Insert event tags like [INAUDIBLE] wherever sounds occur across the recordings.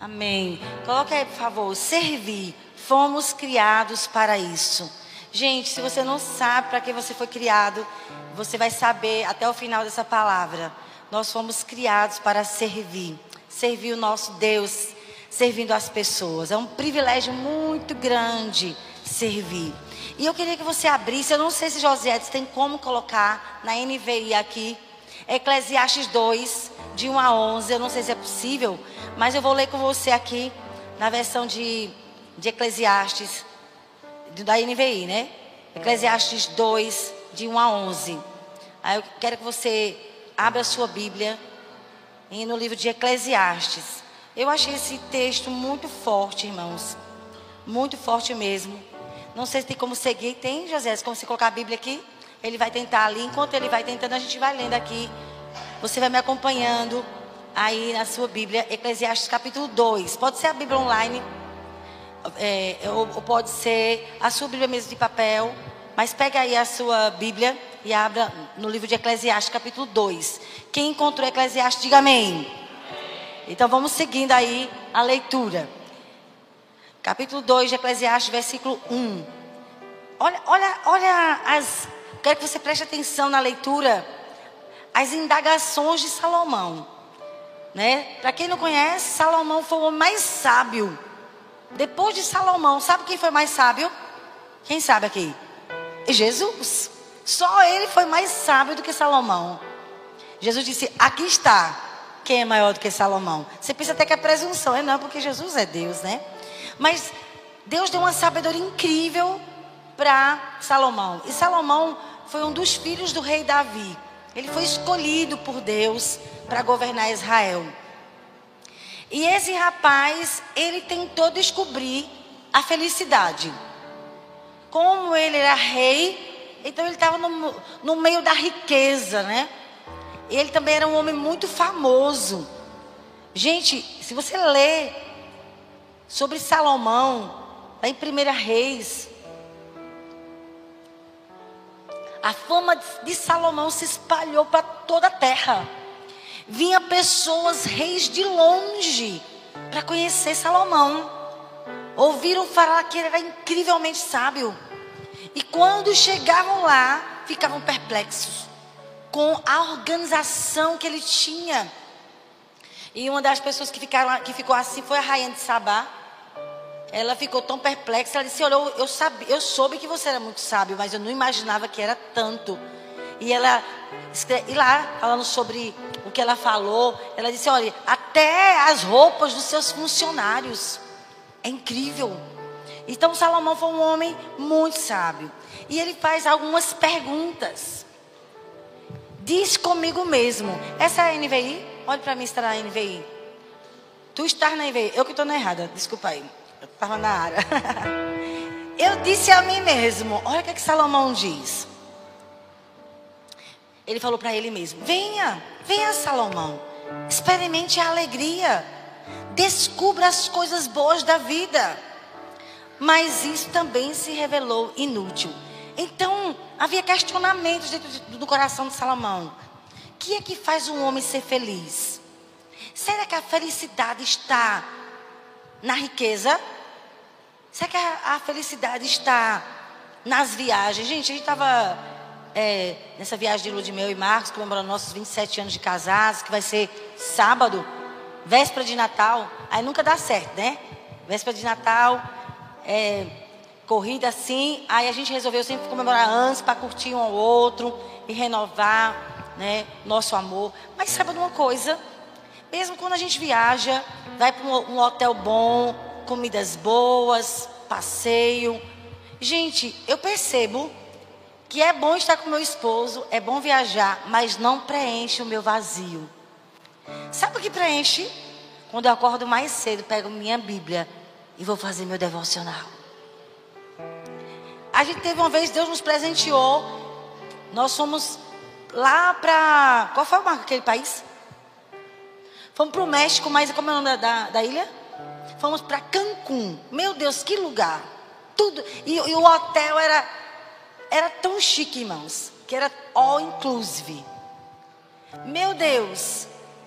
Amém. Coloque aí, por favor, servir. Fomos criados para isso. Gente, se você não sabe para que você foi criado, você vai saber até o final dessa palavra. Nós fomos criados para servir. Servir o nosso Deus, servindo as pessoas. É um privilégio muito grande servir. E eu queria que você abrisse, eu não sei se José tem como colocar na NVI aqui, Eclesiastes 2, de 1 a 11. Eu não sei se é possível, mas eu vou ler com você aqui na versão de, de Eclesiastes, da NVI, né? Eclesiastes 2, de 1 a 11. Aí eu quero que você abra a sua Bíblia no livro de Eclesiastes. Eu achei esse texto muito forte, irmãos. Muito forte mesmo. Não sei se tem como seguir. Tem, José, como você colocar a Bíblia aqui? Ele vai tentar ali. Enquanto ele vai tentando, a gente vai lendo aqui. Você vai me acompanhando aí na sua Bíblia, Eclesiastes capítulo 2. Pode ser a Bíblia online, é, ou, ou, pode ser a sua Bíblia mesmo de papel. Mas pega aí a sua Bíblia e abra no livro de Eclesiastes capítulo 2. Quem encontrou Eclesiastes, diga amém. Então vamos seguindo aí a leitura. Capítulo 2 de Eclesiastes, versículo 1. Olha, olha, olha as. Quero que você preste atenção na leitura. As indagações de Salomão. Né? Para quem não conhece, Salomão foi o homem mais sábio. Depois de Salomão, sabe quem foi mais sábio? Quem sabe aqui? Jesus. Só ele foi mais sábio do que Salomão. Jesus disse: Aqui está. Quem é maior do que Salomão? Você pensa até que é presunção, é não, porque Jesus é Deus, né? Mas Deus deu uma sabedoria incrível para Salomão. E Salomão foi um dos filhos do rei Davi. Ele foi escolhido por Deus para governar Israel. E esse rapaz, ele tentou descobrir a felicidade. Como ele era rei, então ele estava no, no meio da riqueza, né? Ele também era um homem muito famoso. Gente, se você lê sobre Salomão, lá em 1 Reis. A fama de Salomão se espalhou para toda a terra. Vinha pessoas, reis de longe, para conhecer Salomão. Ouviram falar que ele era incrivelmente sábio. E quando chegavam lá, ficavam perplexos com a organização que ele tinha. E uma das pessoas que, ficaram, que ficou assim foi a rainha de Sabá. Ela ficou tão perplexa. Ela disse: Olha, eu, eu, sabe, eu soube que você era muito sábio, mas eu não imaginava que era tanto. E ela, e lá, falando sobre o que ela falou, ela disse: Olha, até as roupas dos seus funcionários. É incrível. Então, Salomão foi um homem muito sábio. E ele faz algumas perguntas. Diz comigo mesmo. Essa é a NVI? Olhe para mim se está na NVI. Tu estás na NVI. Eu que estou na errada. Desculpa aí. Eu estava na área. [LAUGHS] Eu disse a mim mesmo. Olha o que, é que Salomão diz. Ele falou para ele mesmo: Venha, venha, Salomão. Experimente a alegria. Descubra as coisas boas da vida. Mas isso também se revelou inútil. Então, havia questionamentos dentro do coração de Salomão. O que é que faz um homem ser feliz? Será que a felicidade está na riqueza? Será que a, a felicidade está nas viagens? Gente, a gente estava é, nessa viagem de Ludmil e Marcos, comemorando nossos 27 anos de casados, que vai ser sábado, véspera de Natal. Aí nunca dá certo, né? Véspera de Natal, é, corrida assim. Aí a gente resolveu sempre comemorar antes para curtir um ao outro e renovar né, nosso amor. Mas sabe de uma coisa? Mesmo quando a gente viaja, vai para um, hotel bom, comidas boas, passeio. Gente, eu percebo que é bom estar com meu esposo, é bom viajar, mas não preenche o meu vazio. Sabe o que preenche? Quando eu acordo mais cedo, pego minha Bíblia e vou fazer meu devocional. A gente teve uma vez, Deus nos presenteou. Nós fomos lá para. Qual foi aquele país? Fomos para o México, mas como é o nome da, da, ilha? Fomos para Cancún. Meu Deus, que lugar! Tudo. E, e, o hotel era, era tão chique, irmãos, que era all inclusive. Meu Deus!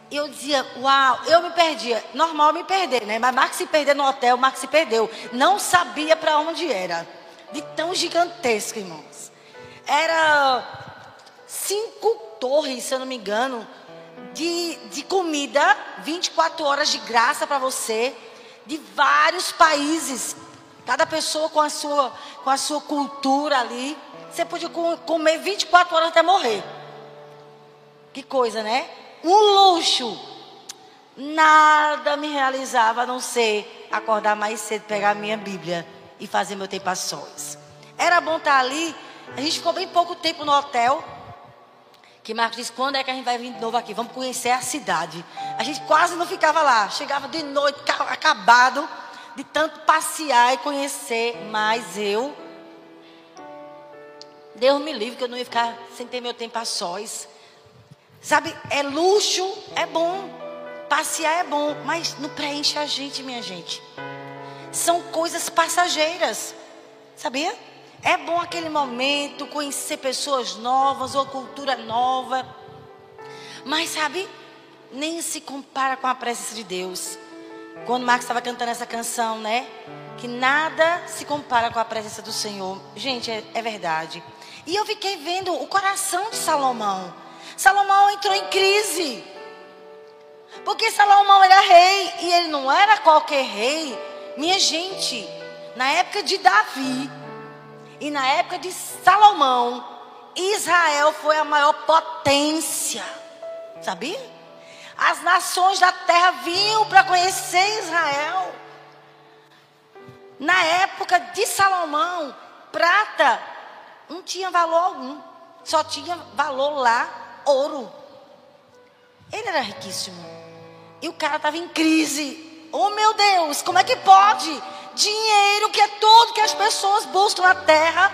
Eu dizia, uau, eu me perdia. Normal me perder, né? Mas Marcos se perder no hotel, Marcos se perdeu. Não sabia para onde era. De tão gigantesco, irmãos. Era cinco torres, se eu não me engano, de, de comida, 24 horas de graça para você, de vários países. Cada pessoa com a sua, com a sua cultura ali. Você podia comer 24 horas até morrer. Que coisa, né? Um luxo. Nada me realizava a não ser acordar mais cedo, pegar a minha Bíblia e fazer meu tempo a sós. Era bom estar ali. A gente ficou bem pouco tempo no hotel. Que Marcos disse: quando é que a gente vai vir de novo aqui? Vamos conhecer a cidade. A gente quase não ficava lá. Chegava de noite, acabado de tanto passear e conhecer. Mas eu. Deus me livre que eu não ia ficar sem ter meu tempo a sós. Sabe, é luxo, é bom. Passear é bom, mas não preenche a gente, minha gente. São coisas passageiras. Sabia? É bom aquele momento, conhecer pessoas novas ou cultura nova. Mas sabe, nem se compara com a presença de Deus. Quando Marcos estava cantando essa canção, né? Que nada se compara com a presença do Senhor. Gente, é, é verdade. E eu fiquei vendo o coração de Salomão. Salomão entrou em crise. Porque Salomão era rei e ele não era qualquer rei. Minha gente, na época de Davi, e na época de Salomão, Israel foi a maior potência. Sabia? As nações da terra vinham para conhecer Israel. Na época de Salomão, prata não tinha valor algum. Só tinha valor lá ouro. Ele era riquíssimo. E o cara estava em crise. Oh meu Deus, como é que pode? Dinheiro, que é tudo que as pessoas buscam na terra,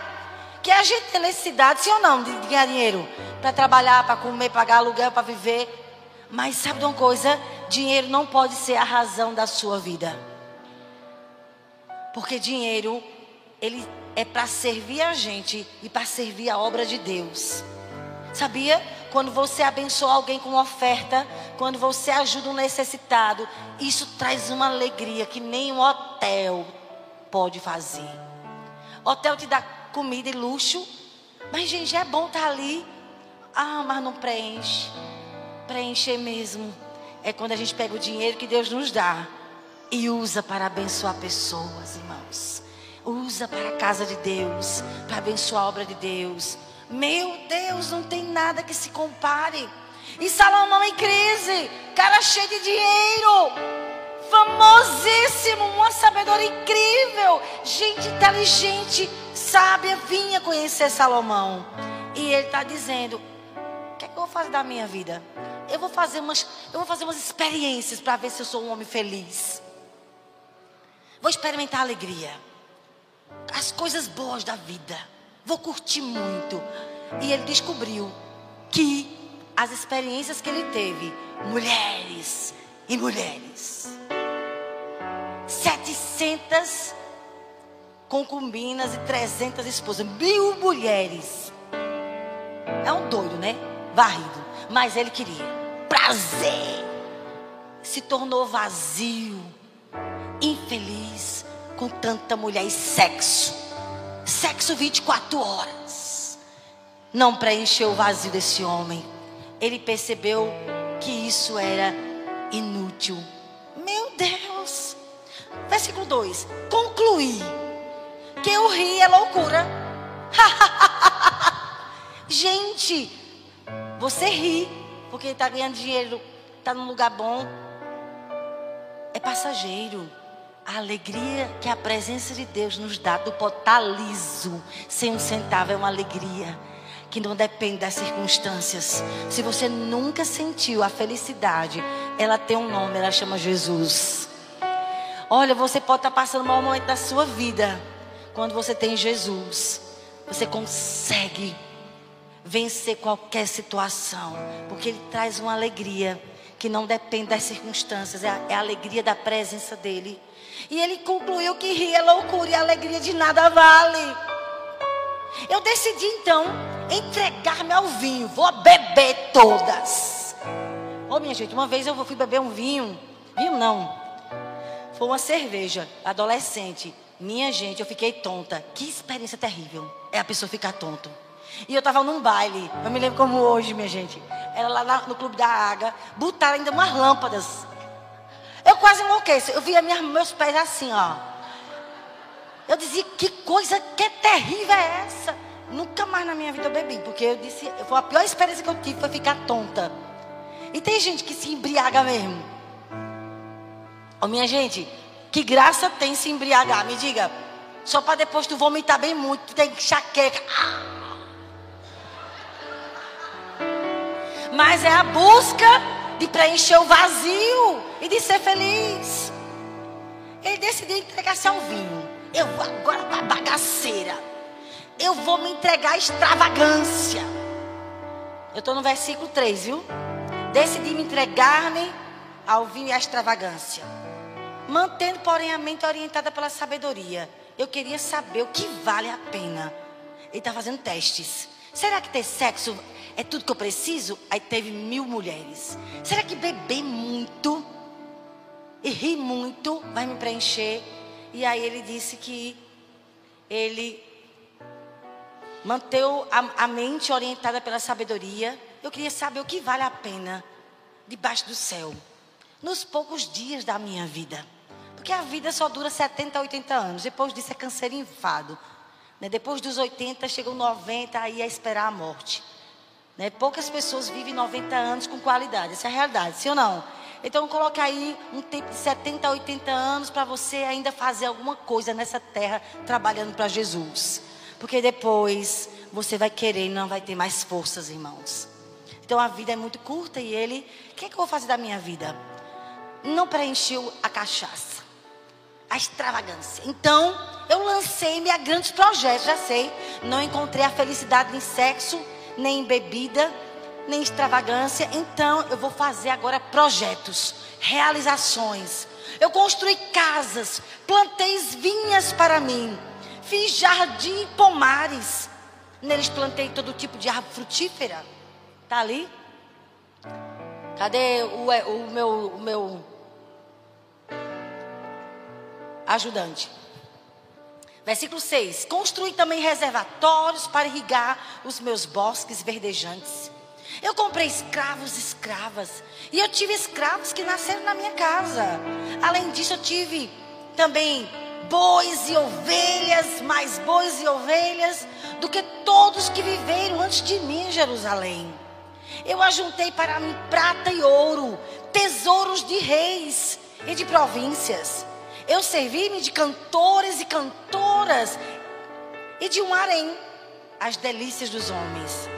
que a gente tem necessidade, sim ou não, de ganhar dinheiro para trabalhar, para comer, pagar aluguel, para viver. Mas sabe de uma coisa? Dinheiro não pode ser a razão da sua vida. Porque dinheiro, ele é para servir a gente e para servir a obra de Deus. Sabia? Quando você abençoa alguém com oferta, quando você ajuda um necessitado, isso traz uma alegria que nem um hotel pode fazer. Hotel te dá comida e luxo, mas gente, é bom estar tá ali. Ah, mas não preenche. Preencher mesmo é quando a gente pega o dinheiro que Deus nos dá e usa para abençoar pessoas, irmãos. Usa para a casa de Deus, para abençoar a obra de Deus. Meu Deus, não tem nada que se compare. E Salomão em crise, cara cheio de dinheiro, famosíssimo, uma sabedoria incrível, gente inteligente, sábia, vinha conhecer Salomão. E ele está dizendo: O que, é que eu vou fazer da minha vida? Eu vou fazer umas, eu vou fazer umas experiências para ver se eu sou um homem feliz. Vou experimentar a alegria, as coisas boas da vida vou curtir muito. E ele descobriu que as experiências que ele teve, mulheres e mulheres, 700 concubinas e 300 esposas, mil mulheres. É um doido, né? Varrido. Mas ele queria prazer. Se tornou vazio, infeliz com tanta mulher e sexo sexo 24 horas. Não preencheu o vazio desse homem. Ele percebeu que isso era inútil. Meu Deus. Versículo 2: Concluí que o rir é loucura. [LAUGHS] Gente, você ri porque está ganhando dinheiro, está num lugar bom. É passageiro. A alegria que a presença de Deus nos dá do potar liso, sem um centavo, é uma alegria que não depende das circunstâncias. Se você nunca sentiu a felicidade, ela tem um nome, ela chama Jesus. Olha, você pode estar passando um mau momento da sua vida. Quando você tem Jesus, você consegue vencer qualquer situação, porque Ele traz uma alegria que não depende das circunstâncias, é a, é a alegria da presença dEle. E ele concluiu que rir é loucura e a alegria de nada vale. Eu decidi então entregar-me ao vinho, vou beber todas. Ô, oh, minha gente, uma vez eu fui beber um vinho. Vinho não. Foi uma cerveja, adolescente. Minha gente, eu fiquei tonta. Que experiência terrível. É a pessoa ficar tonto. E eu estava num baile. Eu me lembro como hoje, minha gente. Era lá no Clube da Água. Botaram ainda umas lâmpadas. Eu quase enlouqueci. Eu via minha, meus pés assim, ó. Eu dizia, que coisa que terrível é essa? Nunca mais na minha vida eu bebi, porque eu disse, foi a pior experiência que eu tive foi ficar tonta. E tem gente que se embriaga mesmo. Ô oh, minha gente, que graça tem se embriagar? Me diga. Só para depois tu vomitar bem muito, tu tem que chaqueca. Mas é a busca de preencher o vazio e de ser feliz. Ele decidiu entregar-se ao vinho. Eu vou agora para bagaceira. Eu vou me entregar à extravagância. Eu estou no versículo 3, viu? Decidi me entregar-me ao vinho e à extravagância. Mantendo, porém, a mente orientada pela sabedoria. Eu queria saber o que vale a pena. Ele está fazendo testes. Será que ter sexo é tudo que eu preciso? Aí teve mil mulheres. Será que beber muito e rir muito vai me preencher? E aí ele disse que ele manteve a, a mente orientada pela sabedoria. Eu queria saber o que vale a pena debaixo do céu, nos poucos dias da minha vida. Porque a vida só dura 70, 80 anos. Depois disso é câncer e enfado. Né? Depois dos 80, chegam 90, aí é esperar a morte. Né? Poucas pessoas vivem 90 anos com qualidade. Essa é a realidade, sim ou não? Então coloca aí um tempo de 70, 80 anos para você ainda fazer alguma coisa nessa terra trabalhando para Jesus. Porque depois você vai querer e não vai ter mais forças, irmãos. Então a vida é muito curta e ele, o que, é que eu vou fazer da minha vida? Não preencheu a cachaça, a extravagância. Então eu lancei-me a grandes projetos, já sei. Não encontrei a felicidade em sexo nem bebida, nem extravagância. Então eu vou fazer agora projetos, realizações. Eu construí casas, plantei vinhas para mim, fiz jardim pomares. Neles plantei todo tipo de árvore frutífera. Tá ali? Cadê o, o meu, o meu ajudante? Versículo 6: Construí também reservatórios para irrigar os meus bosques verdejantes. Eu comprei escravos e escravas. E eu tive escravos que nasceram na minha casa. Além disso, eu tive também bois e ovelhas, mais bois e ovelhas do que todos que viveram antes de mim em Jerusalém. Eu ajuntei para mim prata e ouro, tesouros de reis e de províncias. Eu servi-me de cantores e cantoras e de um harém, as delícias dos homens.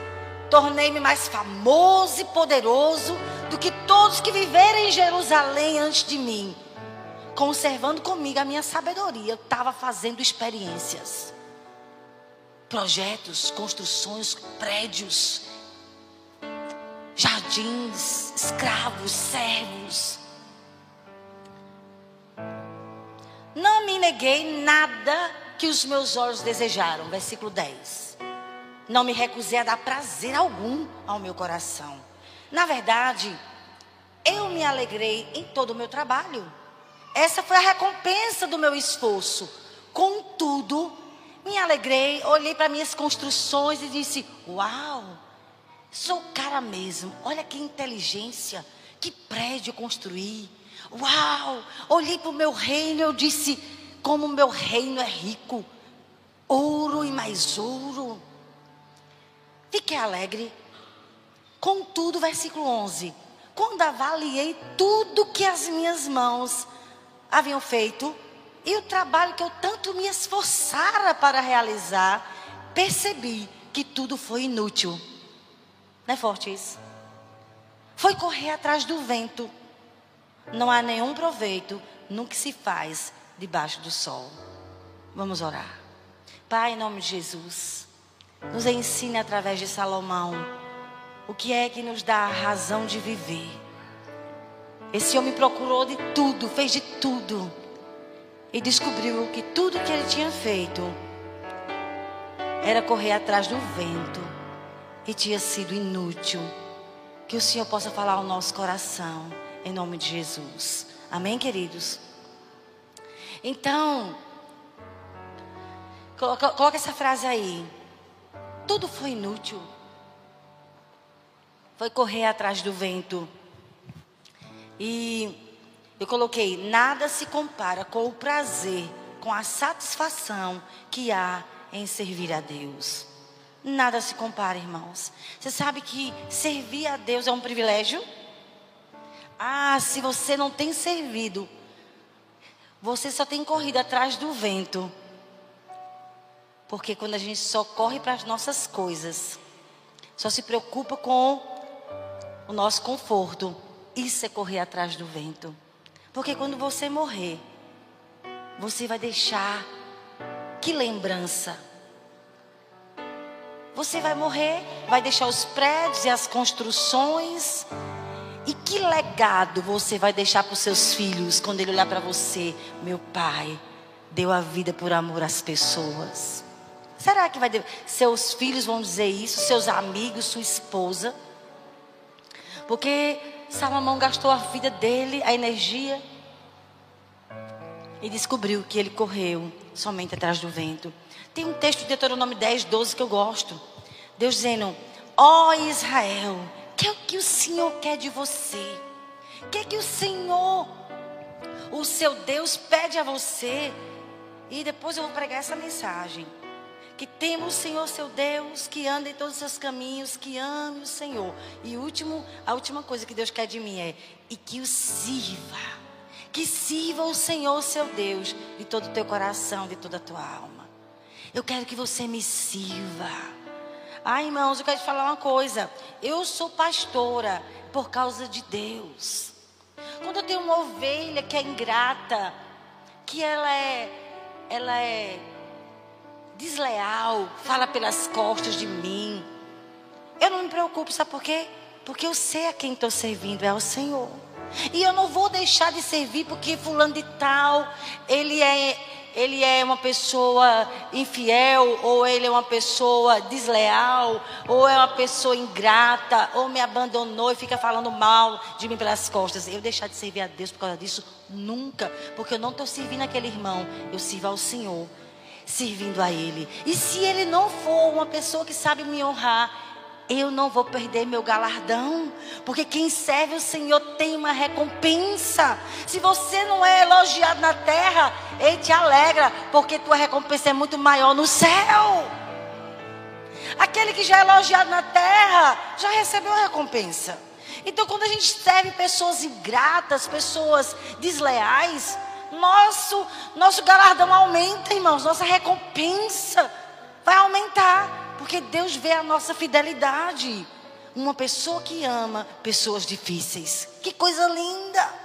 Tornei-me mais famoso e poderoso do que todos que viveram em Jerusalém antes de mim. Conservando comigo a minha sabedoria, eu estava fazendo experiências, projetos, construções, prédios, jardins, escravos, servos. Neguei nada que os meus olhos desejaram. Versículo 10. Não me recusei a dar prazer algum ao meu coração. Na verdade, eu me alegrei em todo o meu trabalho. Essa foi a recompensa do meu esforço. Contudo, me alegrei, olhei para minhas construções e disse: Uau, sou cara mesmo. Olha que inteligência, que prédio construí Uau! Olhei para o meu reino e eu disse: como o meu reino é rico, ouro e mais ouro. Fiquei alegre. Contudo, versículo 11: quando avaliei tudo que as minhas mãos haviam feito e o trabalho que eu tanto me esforçara para realizar, percebi que tudo foi inútil. Não é forte isso? Foi correr atrás do vento não há nenhum proveito no que se faz debaixo do sol. Vamos orar. Pai, em nome de Jesus, nos ensine através de Salomão o que é que nos dá a razão de viver. Esse homem procurou de tudo, fez de tudo e descobriu que tudo que ele tinha feito era correr atrás do vento e tinha sido inútil Que o Senhor possa falar ao nosso coração, em nome de Jesus. Amém, queridos? Então, coloca, coloca essa frase aí. Tudo foi inútil. Foi correr atrás do vento. E eu coloquei: nada se compara com o prazer, com a satisfação que há em servir a Deus. Nada se compara, irmãos. Você sabe que servir a Deus é um privilégio? Ah, se você não tem servido, você só tem corrido atrás do vento. Porque quando a gente só corre para as nossas coisas, só se preocupa com o nosso conforto, isso é correr atrás do vento. Porque quando você morrer, você vai deixar que lembrança? Você vai morrer, vai deixar os prédios e as construções. E que legado você vai deixar para os seus filhos quando ele olhar para você? Meu pai deu a vida por amor às pessoas. Será que vai seus filhos vão dizer isso? Seus amigos, sua esposa? Porque Salomão gastou a vida dele, a energia, e descobriu que ele correu somente atrás do vento. Tem um texto de Deuteronômio 10, 12 que eu gosto. Deus dizendo: Ó oh Israel, que é o que o Senhor quer de você? O que é que o Senhor, o seu Deus, pede a você? E depois eu vou pregar essa mensagem. Que temos o Senhor seu Deus, que anda em todos os seus caminhos, que ame o Senhor. E último, a última coisa que Deus quer de mim é e que o sirva. Que sirva o Senhor seu Deus de todo o teu coração, de toda a tua alma. Eu quero que você me sirva. Ah, irmãos, eu quero te falar uma coisa. Eu sou pastora por causa de Deus. Quando eu tenho uma ovelha que é ingrata, que ela é, ela é desleal, fala pelas costas de mim, eu não me preocupo, sabe por quê? Porque eu sei a quem estou servindo, é ao Senhor. E eu não vou deixar de servir porque fulano de tal, ele é ele é uma pessoa infiel, ou ele é uma pessoa desleal, ou é uma pessoa ingrata, ou me abandonou e fica falando mal de mim pelas costas. Eu deixar de servir a Deus por causa disso? Nunca, porque eu não estou servindo aquele irmão, eu sirvo ao Senhor, servindo a Ele. E se ele não for uma pessoa que sabe me honrar, eu não vou perder meu galardão, porque quem serve o Senhor tem uma recompensa. Se você não é elogiado na terra, Ele te alegra, porque tua recompensa é muito maior no céu. Aquele que já é elogiado na terra, já recebeu a recompensa. Então, quando a gente serve pessoas ingratas, pessoas desleais, nosso, nosso galardão aumenta, irmãos, nossa recompensa vai aumentar. Porque Deus vê a nossa fidelidade. Uma pessoa que ama pessoas difíceis. Que coisa linda!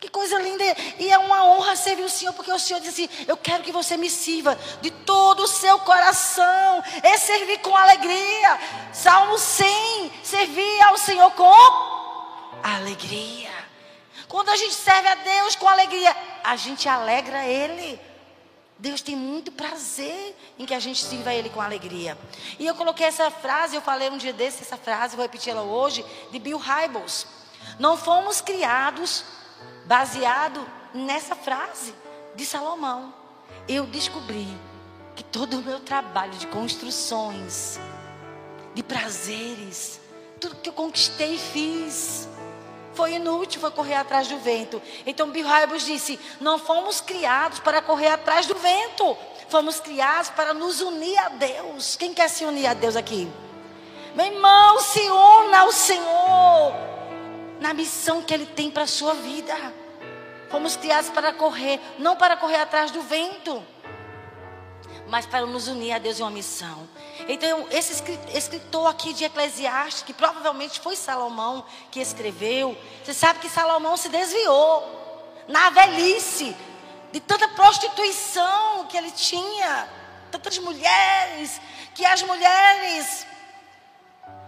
Que coisa linda! E é uma honra servir o Senhor, porque o Senhor disse assim: Eu quero que você me sirva de todo o seu coração. É servir com alegria. Salmo 100: Servir ao Senhor com alegria. Quando a gente serve a Deus com alegria, a gente alegra Ele. Deus tem muito prazer em que a gente sirva Ele com alegria. E eu coloquei essa frase, eu falei um dia desse, essa frase, vou repetir ela hoje, de Bill Hybels. Não fomos criados baseado nessa frase de Salomão. Eu descobri que todo o meu trabalho de construções, de prazeres, tudo que eu conquistei e fiz, foi inútil, foi correr atrás do vento. Então Bill Hybels disse: Não fomos criados para correr atrás do vento, fomos criados para nos unir a Deus. Quem quer se unir a Deus aqui? Meu irmão, se una ao Senhor na missão que Ele tem para a sua vida. Fomos criados para correr, não para correr atrás do vento mas para nos unir a Deus em uma missão. Então, esse escritor aqui de Eclesiastes, que provavelmente foi Salomão que escreveu, você sabe que Salomão se desviou na velhice de tanta prostituição que ele tinha, tantas mulheres, que as mulheres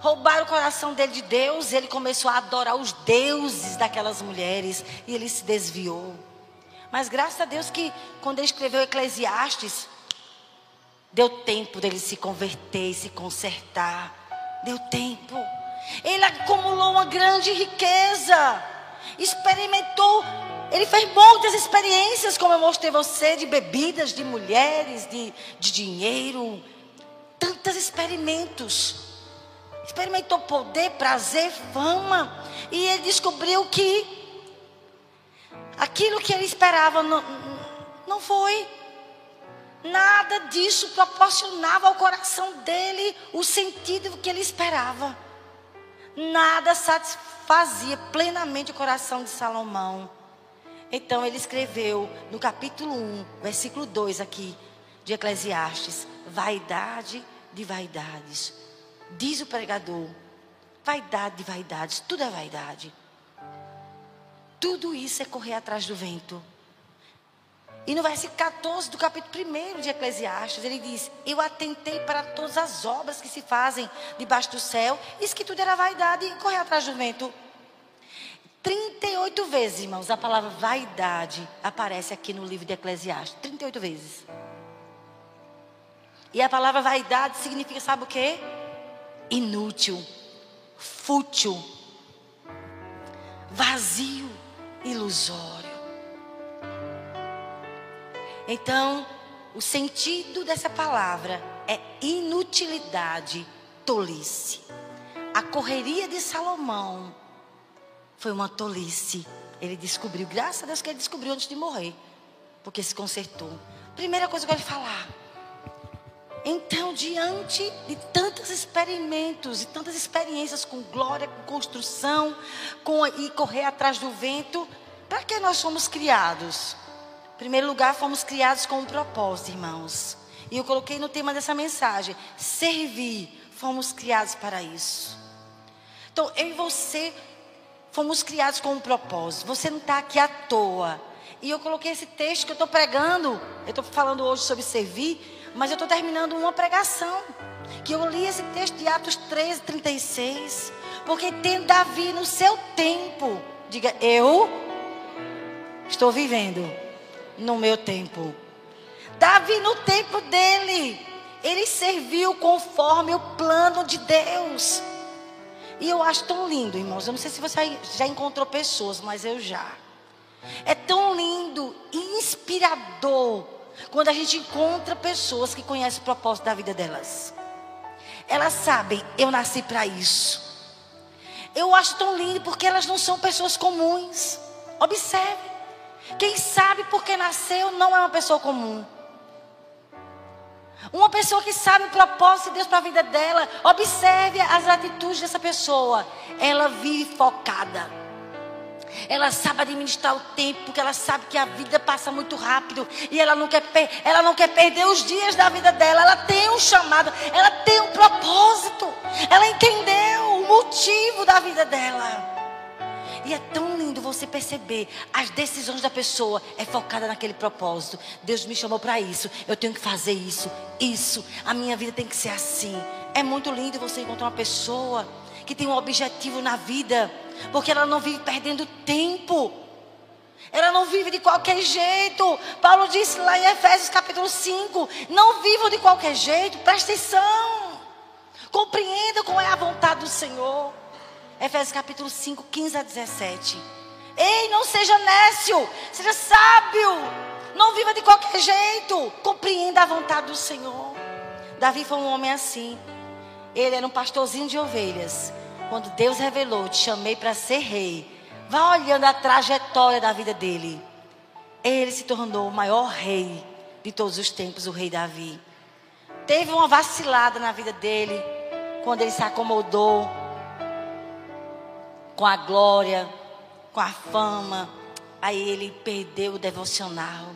roubaram o coração dele de Deus, ele começou a adorar os deuses daquelas mulheres e ele se desviou. Mas graças a Deus que quando ele escreveu Eclesiastes, Deu tempo dele se converter e se consertar. Deu tempo. Ele acumulou uma grande riqueza. Experimentou, ele fez muitas experiências, como eu mostrei você, de bebidas, de mulheres, de, de dinheiro. Tantos experimentos. Experimentou poder, prazer, fama. E ele descobriu que aquilo que ele esperava não, não foi. Nada disso proporcionava ao coração dele o sentido que ele esperava. Nada satisfazia plenamente o coração de Salomão. Então ele escreveu no capítulo 1, versículo 2 aqui de Eclesiastes: vaidade de vaidades. Diz o pregador: vaidade de vaidades, tudo é vaidade. Tudo isso é correr atrás do vento. E no versículo 14 do capítulo 1 de Eclesiastes, ele diz: Eu atentei para todas as obras que se fazem debaixo do céu, isso que tudo era vaidade e correr atrás do vento. 38 vezes, irmãos, a palavra vaidade aparece aqui no livro de Eclesiastes. 38 vezes. E a palavra vaidade significa, sabe o que? Inútil, fútil, vazio, ilusório. Então, o sentido dessa palavra é inutilidade, tolice. A correria de Salomão foi uma tolice. Ele descobriu, graças a Deus que ele descobriu antes de morrer, porque se consertou. Primeira coisa que eu quero falar. Então, diante de tantos experimentos e tantas experiências com glória, com construção, com e correr atrás do vento, para que nós somos criados? Em primeiro lugar, fomos criados com um propósito, irmãos. E eu coloquei no tema dessa mensagem: servir. Fomos criados para isso. Então, eu e você fomos criados com um propósito. Você não está aqui à toa. E eu coloquei esse texto que eu estou pregando. Eu estou falando hoje sobre servir, mas eu estou terminando uma pregação. Que eu li esse texto de Atos 13, 36. Porque tem Davi no seu tempo. Diga, eu estou vivendo no meu tempo. Davi, no tempo dele, ele serviu conforme o plano de Deus. E eu acho tão lindo, irmãos. Eu não sei se você já encontrou pessoas, mas eu já. É tão lindo e inspirador quando a gente encontra pessoas que conhecem o propósito da vida delas. Elas sabem, eu nasci para isso. Eu acho tão lindo porque elas não são pessoas comuns. Observe. Quem sabe porque nasceu não é uma pessoa comum. Uma pessoa que sabe o propósito de Deus para a vida dela, observe as atitudes dessa pessoa. Ela vive focada. Ela sabe administrar o tempo, porque ela sabe que a vida passa muito rápido e ela não quer, ela não quer perder os dias da vida dela. Ela tem um chamado, ela tem um propósito. Ela entendeu o motivo da vida dela. E é tão lindo você perceber as decisões da pessoa é focada naquele propósito. Deus me chamou para isso. Eu tenho que fazer isso, isso. A minha vida tem que ser assim. É muito lindo você encontrar uma pessoa que tem um objetivo na vida, porque ela não vive perdendo tempo. Ela não vive de qualquer jeito. Paulo disse lá em Efésios capítulo 5: Não vivam de qualquer jeito, presta atenção. Compreenda qual é a vontade do Senhor. Efésios capítulo 5, 15 a 17. Ei, não seja nécio, seja sábio. Não viva de qualquer jeito. Compreenda a vontade do Senhor. Davi foi um homem assim. Ele era um pastorzinho de ovelhas. Quando Deus revelou, te chamei para ser rei. Vá olhando a trajetória da vida dele. Ele se tornou o maior rei de todos os tempos, o rei Davi. Teve uma vacilada na vida dele, quando ele se acomodou com a glória, com a fama. Aí ele perdeu o devocional.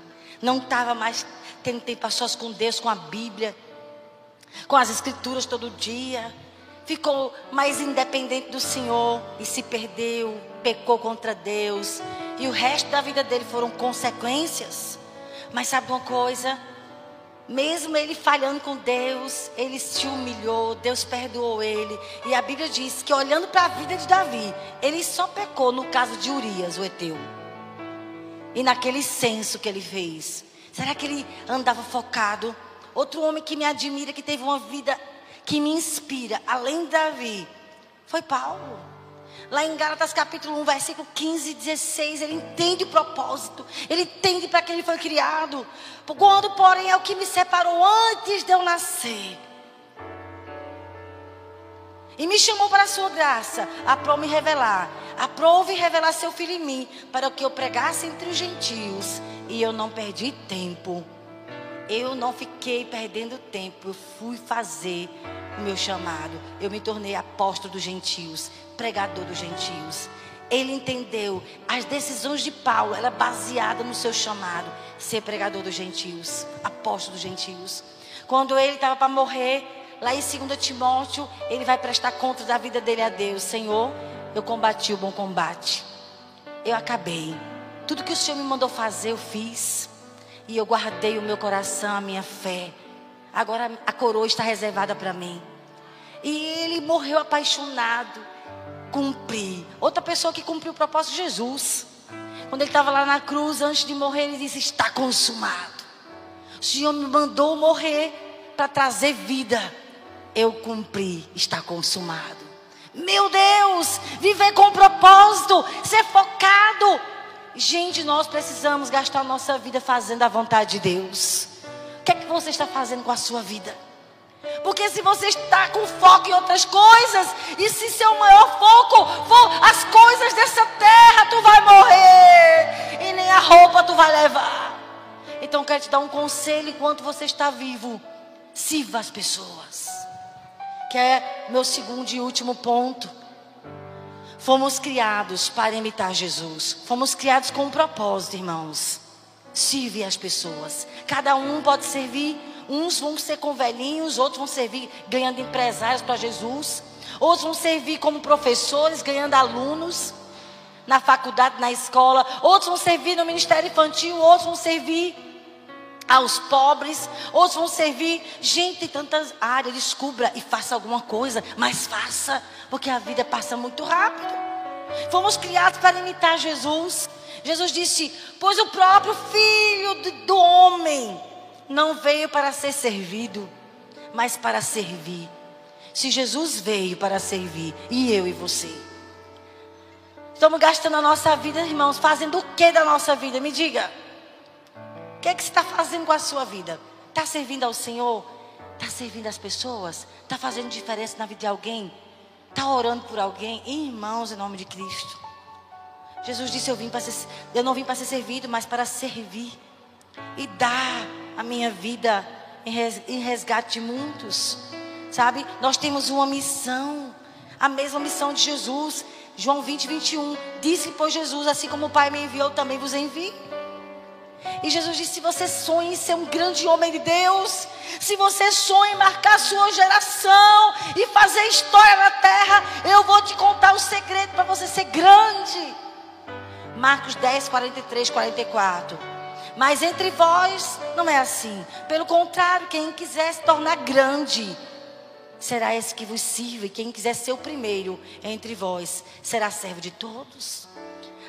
Não estava mais tendo tempo a sós com Deus, com a Bíblia, com as Escrituras todo dia. Ficou mais independente do Senhor e se perdeu, pecou contra Deus. E o resto da vida dele foram consequências. Mas sabe uma coisa? Mesmo ele falhando com Deus, ele se humilhou, Deus perdoou ele. E a Bíblia diz que olhando para a vida de Davi, ele só pecou no caso de Urias, o Eteu. E naquele censo que ele fez. Será que ele andava focado? Outro homem que me admira, que teve uma vida que me inspira, além de Davi, Foi Paulo. Lá em Gálatas capítulo 1, versículo 15 e 16, ele entende o propósito, ele entende para que ele foi criado. Quando, porém, é o que me separou antes de eu nascer. E me chamou para a sua graça, aprove me revelar, aprove revelar seu filho em mim, para que eu pregasse entre os gentios. E eu não perdi tempo. Eu não fiquei perdendo tempo, eu fui fazer o meu chamado. Eu me tornei apóstolo dos gentios, pregador dos gentios. Ele entendeu as decisões de Paulo, era baseada no seu chamado, ser pregador dos gentios, apóstolo dos gentios. Quando ele estava para morrer, lá em 2 Timóteo, ele vai prestar conta da vida dele a Deus. Senhor, eu combati o bom combate. Eu acabei. Tudo que o Senhor me mandou fazer, eu fiz. E eu guardei o meu coração, a minha fé. Agora a coroa está reservada para mim. E ele morreu apaixonado. Cumpri. Outra pessoa que cumpriu o propósito de Jesus. Quando ele estava lá na cruz, antes de morrer, ele disse: Está consumado. O Senhor me mandou morrer para trazer vida eu cumpri, está consumado. Meu Deus, viver com propósito, ser focado. Gente, nós precisamos gastar nossa vida fazendo a vontade de Deus. O que é que você está fazendo com a sua vida? Porque se você está com foco em outras coisas, e se seu maior foco for as coisas dessa terra, tu vai morrer. E nem a roupa tu vai levar. Então quero te dar um conselho enquanto você está vivo. Sirva as pessoas que é meu segundo e último ponto. Fomos criados para imitar Jesus. Fomos criados com um propósito, irmãos. Sirve as pessoas. Cada um pode servir. Uns vão ser com velhinhos, outros vão servir ganhando empresários para Jesus. Outros vão servir como professores, ganhando alunos na faculdade, na escola. Outros vão servir no ministério infantil. Outros vão servir aos pobres, outros vão servir. Gente, tantas áreas, descubra e faça alguma coisa, mas faça, porque a vida passa muito rápido. Fomos criados para imitar Jesus. Jesus disse: Pois o próprio Filho do homem não veio para ser servido, mas para servir. Se Jesus veio para servir, e eu e você? Estamos gastando a nossa vida, irmãos, fazendo o que da nossa vida? Me diga. O que, é que você está fazendo com a sua vida? Está servindo ao Senhor? Está servindo as pessoas? Está fazendo diferença na vida de alguém? Está orando por alguém? Irmãos, em nome de Cristo. Jesus disse: Eu, vim para ser, eu não vim para ser servido, mas para servir e dar a minha vida em resgate de muitos. Sabe? Nós temos uma missão, a mesma missão de Jesus. João 20, 21. Disse, pois, Jesus: Assim como o Pai me enviou, também vos envio. E Jesus disse: se você sonha em ser um grande homem de Deus, se você sonha em marcar sua geração e fazer história na terra, eu vou te contar o segredo para você ser grande. Marcos 10, 43, 44. Mas entre vós não é assim. Pelo contrário, quem quiser se tornar grande, será esse que vos sirva. E quem quiser ser o primeiro entre vós, será servo de todos.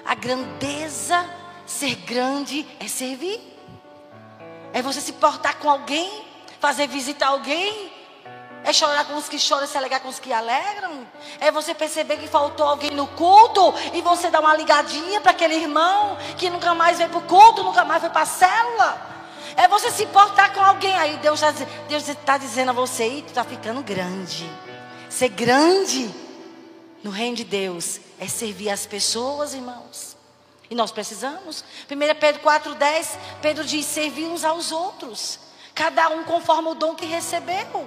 A grandeza Ser grande é servir. É você se portar com alguém, fazer visita a alguém. É chorar com os que choram, se alegrar com os que alegram. É você perceber que faltou alguém no culto e você dar uma ligadinha para aquele irmão que nunca mais veio para o culto, nunca mais foi para a célula. É você se portar com alguém. Aí Deus está Deus tá dizendo a você, e tu está ficando grande. Ser grande no reino de Deus é servir as pessoas, irmãos. E nós precisamos. 1 Pedro 4,10, Pedro diz: servir uns aos outros, cada um conforme o dom que recebeu,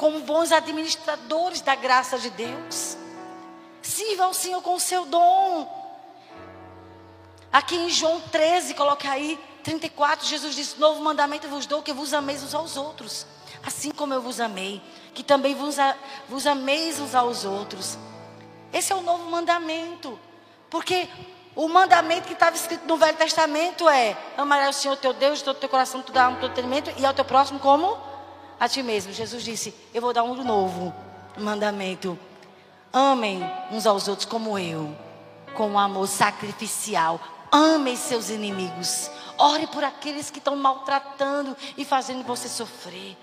como bons administradores da graça de Deus. Sirva ao Senhor com o seu dom. Aqui em João 13, coloque aí, 34, Jesus disse: Novo mandamento vos dou, que vos ameis uns aos outros, assim como eu vos amei, que também vos, vos ameis uns aos outros. Esse é o novo mandamento, porque o mandamento que estava escrito no Velho Testamento é: amarás o Senhor teu Deus de todo teu coração, toda a alma, todo entendimento, e ao teu próximo como a ti mesmo. Jesus disse: Eu vou dar um novo mandamento. Amem uns aos outros como eu, com um amor sacrificial. Amem seus inimigos. Ore por aqueles que estão maltratando e fazendo você sofrer.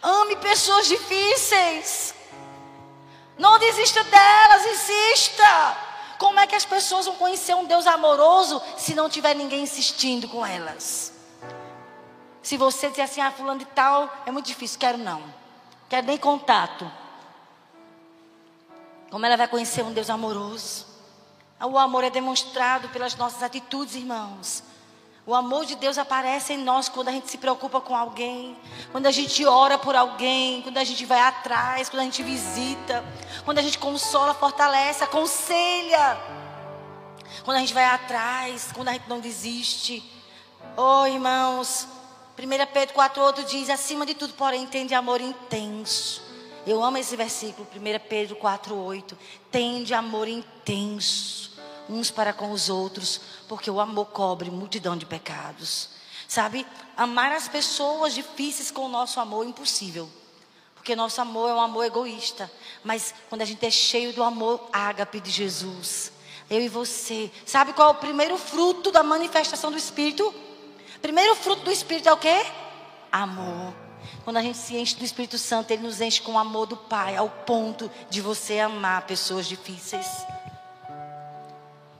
Ame pessoas difíceis. Não desista delas, insista. Como é que as pessoas vão conhecer um Deus amoroso se não tiver ninguém insistindo com elas? Se você disser assim, ah, fulano de tal, é muito difícil, quero não. Quero nem contato. Como ela vai conhecer um Deus amoroso? O amor é demonstrado pelas nossas atitudes, irmãos. O amor de Deus aparece em nós quando a gente se preocupa com alguém, quando a gente ora por alguém, quando a gente vai atrás, quando a gente visita, quando a gente consola, fortalece, aconselha. Quando a gente vai atrás, quando a gente não desiste. Oh, irmãos, 1 Pedro 4,8 diz: acima de tudo, porém, tende amor intenso. Eu amo esse versículo, 1 Pedro 4,8. Tende amor intenso uns para com os outros, porque o amor cobre multidão de pecados. Sabe? Amar as pessoas difíceis com o nosso amor é impossível. Porque nosso amor é um amor egoísta. Mas quando a gente é cheio do amor ágape de Jesus, eu e você, sabe qual é o primeiro fruto da manifestação do Espírito? Primeiro fruto do Espírito é o quê? Amor. Quando a gente se enche do Espírito Santo, ele nos enche com o amor do Pai, ao ponto de você amar pessoas difíceis.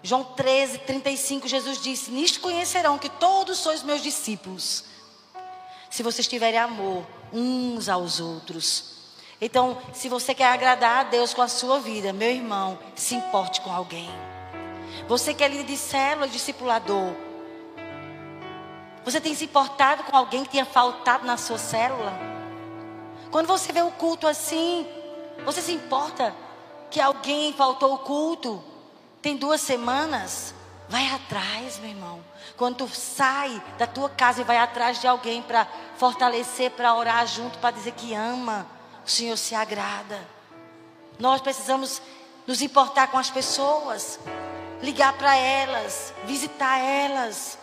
João 13, 35, Jesus disse: Nisto conhecerão que todos sois meus discípulos, se vocês tiverem amor uns aos outros. Então, se você quer agradar a Deus com a sua vida, meu irmão, se importe com alguém. Você que é líder de célula, discipulador, você tem se importado com alguém que tenha faltado na sua célula? Quando você vê o culto assim, você se importa que alguém faltou o culto? Tem duas semanas? Vai atrás, meu irmão. Quando tu sai da tua casa e vai atrás de alguém para fortalecer, para orar junto, para dizer que ama, o Senhor se agrada. Nós precisamos nos importar com as pessoas, ligar para elas, visitar elas.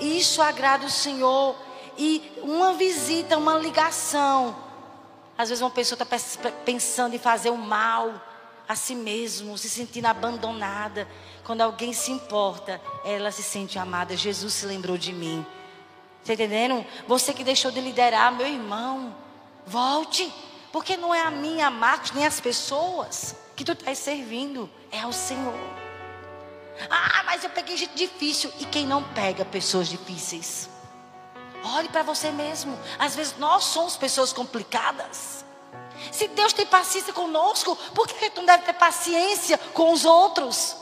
Isso agrada o Senhor. E uma visita, uma ligação. Às vezes uma pessoa está pensando em fazer o mal a si mesmo, se sentindo abandonada. Quando alguém se importa, ela se sente amada. Jesus se lembrou de mim. Está entendendo? Você que deixou de liderar, meu irmão, volte. Porque não é a minha Marcos, nem as pessoas que tu estás servindo, é ao Senhor. Ah, mas eu peguei gente difícil. E quem não pega pessoas difíceis? Olhe para você mesmo. Às vezes nós somos pessoas complicadas. Se Deus tem paciência conosco, por que tu não deve ter paciência com os outros?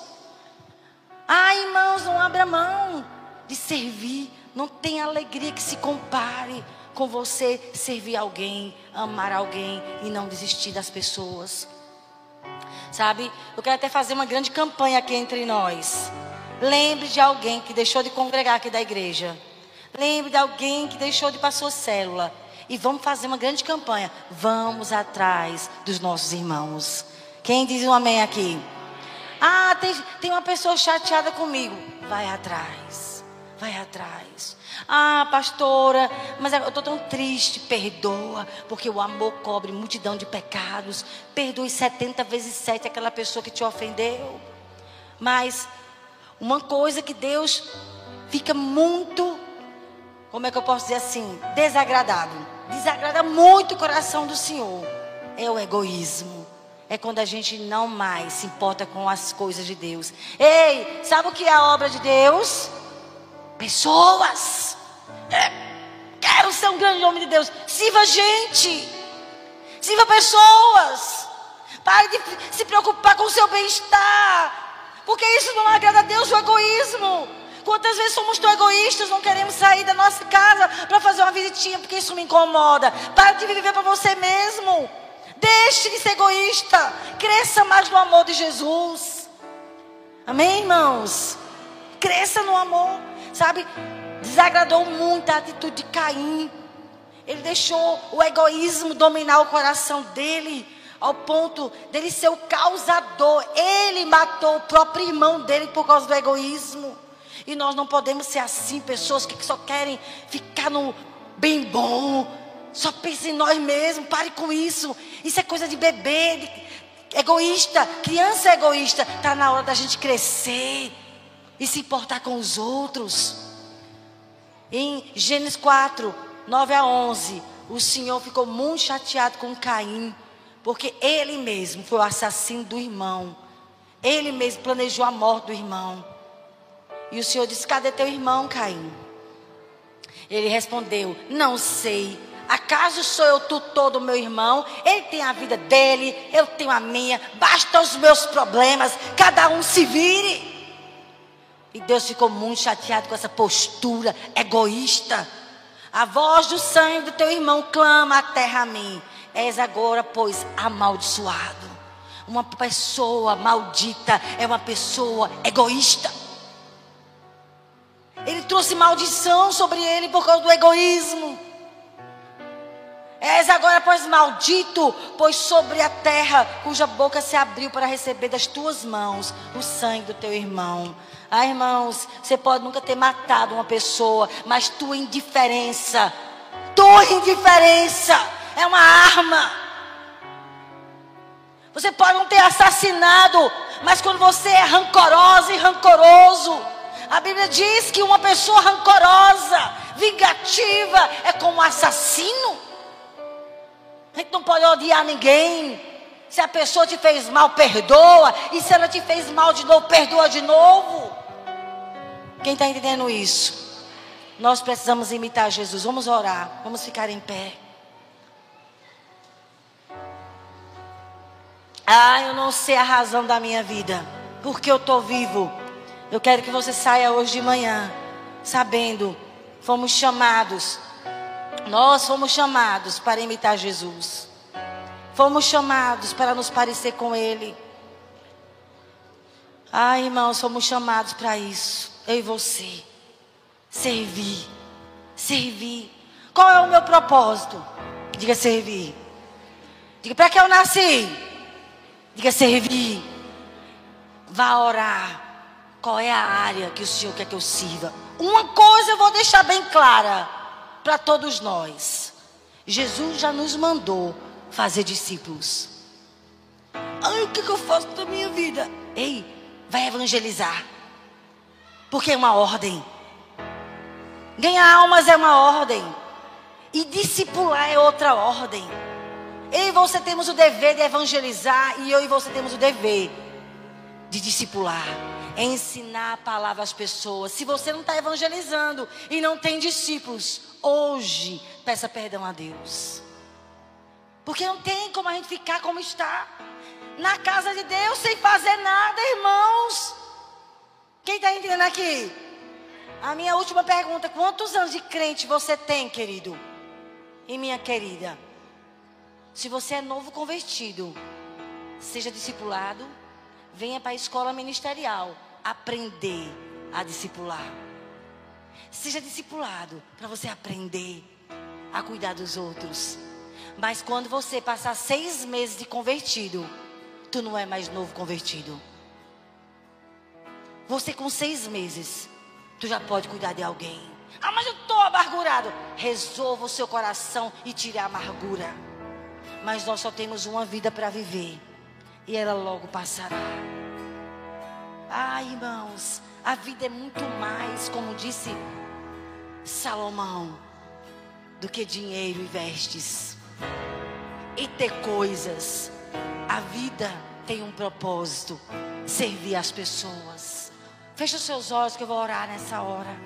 Ah, irmãos, não abra mão de servir. Não tem alegria que se compare com você servir alguém, amar alguém e não desistir das pessoas. Sabe? Eu quero até fazer uma grande campanha aqui entre nós. Lembre de alguém que deixou de congregar aqui da igreja. Lembre de alguém que deixou de para a célula e vamos fazer uma grande campanha. Vamos atrás dos nossos irmãos. Quem diz um amém aqui? Ah, tem, tem uma pessoa chateada comigo. Vai atrás. Vai atrás. Ah, pastora, mas eu estou tão triste. Perdoa, porque o amor cobre multidão de pecados. Perdoe 70 vezes 7 aquela pessoa que te ofendeu. Mas uma coisa que Deus fica muito, como é que eu posso dizer assim, desagradado desagrada muito o coração do Senhor é o egoísmo. É quando a gente não mais se importa com as coisas de Deus. Ei, sabe o que é a obra de Deus? Pessoas. É, quero ser um grande homem de Deus. Sirva gente. Sirva pessoas. Pare de se preocupar com o seu bem-estar. Porque isso não agrada a Deus, o egoísmo. Quantas vezes somos tão egoístas, não queremos sair da nossa casa para fazer uma visitinha, porque isso me incomoda. Pare de viver para você mesmo. Deixe de ser egoísta. Cresça mais no amor de Jesus. Amém, irmãos? Cresça no amor. Sabe? Desagradou muito a atitude de Caim. Ele deixou o egoísmo dominar o coração dele, ao ponto dele ser o causador. Ele matou o próprio irmão dele por causa do egoísmo. E nós não podemos ser assim, pessoas que só querem ficar no bem bom. Só pensem em nós mesmos, pare com isso. Isso é coisa de bebê, de egoísta. Criança é egoísta. Está na hora da gente crescer e se importar com os outros. Em Gênesis 4, 9 a 11, o Senhor ficou muito chateado com Caim Porque ele mesmo foi o assassino do irmão. Ele mesmo planejou a morte do irmão. E o Senhor disse: Cadê teu irmão, Caim? Ele respondeu: Não sei. Acaso sou eu tutor do meu irmão? Ele tem a vida dele, eu tenho a minha. Basta os meus problemas, cada um se vire. E Deus ficou muito chateado com essa postura egoísta. A voz do sangue do teu irmão clama a terra a mim. És agora, pois, amaldiçoado. Uma pessoa maldita é uma pessoa egoísta. Ele trouxe maldição sobre ele por causa do egoísmo. És agora, pois, maldito, pois sobre a terra, cuja boca se abriu para receber das tuas mãos o sangue do teu irmão. Ah, irmãos, você pode nunca ter matado uma pessoa, mas tua indiferença, tua indiferença é uma arma. Você pode não ter assassinado, mas quando você é rancorosa e rancoroso, a Bíblia diz que uma pessoa rancorosa, vingativa, é como um assassino. A gente não pode odiar ninguém. Se a pessoa te fez mal, perdoa. E se ela te fez mal de novo, perdoa de novo. Quem está entendendo isso? Nós precisamos imitar Jesus. Vamos orar. Vamos ficar em pé. Ah, eu não sei a razão da minha vida. Porque eu estou vivo. Eu quero que você saia hoje de manhã. Sabendo. Fomos chamados. Nós fomos chamados para imitar Jesus. Fomos chamados para nos parecer com Ele. Ah, irmãos, fomos chamados para isso. Eu e você. Servir. Servir. Qual é o meu propósito? Diga servir. Diga para que eu nasci. Diga servir. Vá orar. Qual é a área que o Senhor quer que eu sirva? Uma coisa eu vou deixar bem clara para todos nós. Jesus já nos mandou fazer discípulos. Ai, o que, eu faço da minha vida? Ei, vai evangelizar. Porque é uma ordem. Ganhar almas é uma ordem. E discipular é outra ordem. Eu e você temos o dever de evangelizar e eu e você temos o dever de discipular, ensinar a palavra às pessoas. Se você não está evangelizando e não tem discípulos, hoje peça perdão a Deus. Porque não tem como a gente ficar como está. Na casa de Deus sem fazer nada, irmãos. Quem está entendendo aqui? A minha última pergunta: quantos anos de crente você tem, querido? E minha querida? Se você é novo convertido, seja discipulado, venha para a escola ministerial aprender a discipular. Seja discipulado para você aprender a cuidar dos outros. Mas quando você passar seis meses de convertido, tu não é mais novo convertido. Você com seis meses, tu já pode cuidar de alguém. Ah, mas eu estou amargurado. Resolva o seu coração e tire a amargura mas nós só temos uma vida para viver e ela logo passará. Ah, irmãos, a vida é muito mais, como disse Salomão, do que dinheiro e vestes e ter coisas. A vida tem um propósito: servir as pessoas. Fecha os seus olhos que eu vou orar nessa hora.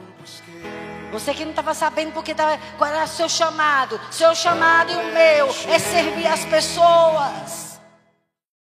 Você que não estava sabendo porque tava, qual era o seu chamado. Seu chamado e o meu é servir as pessoas.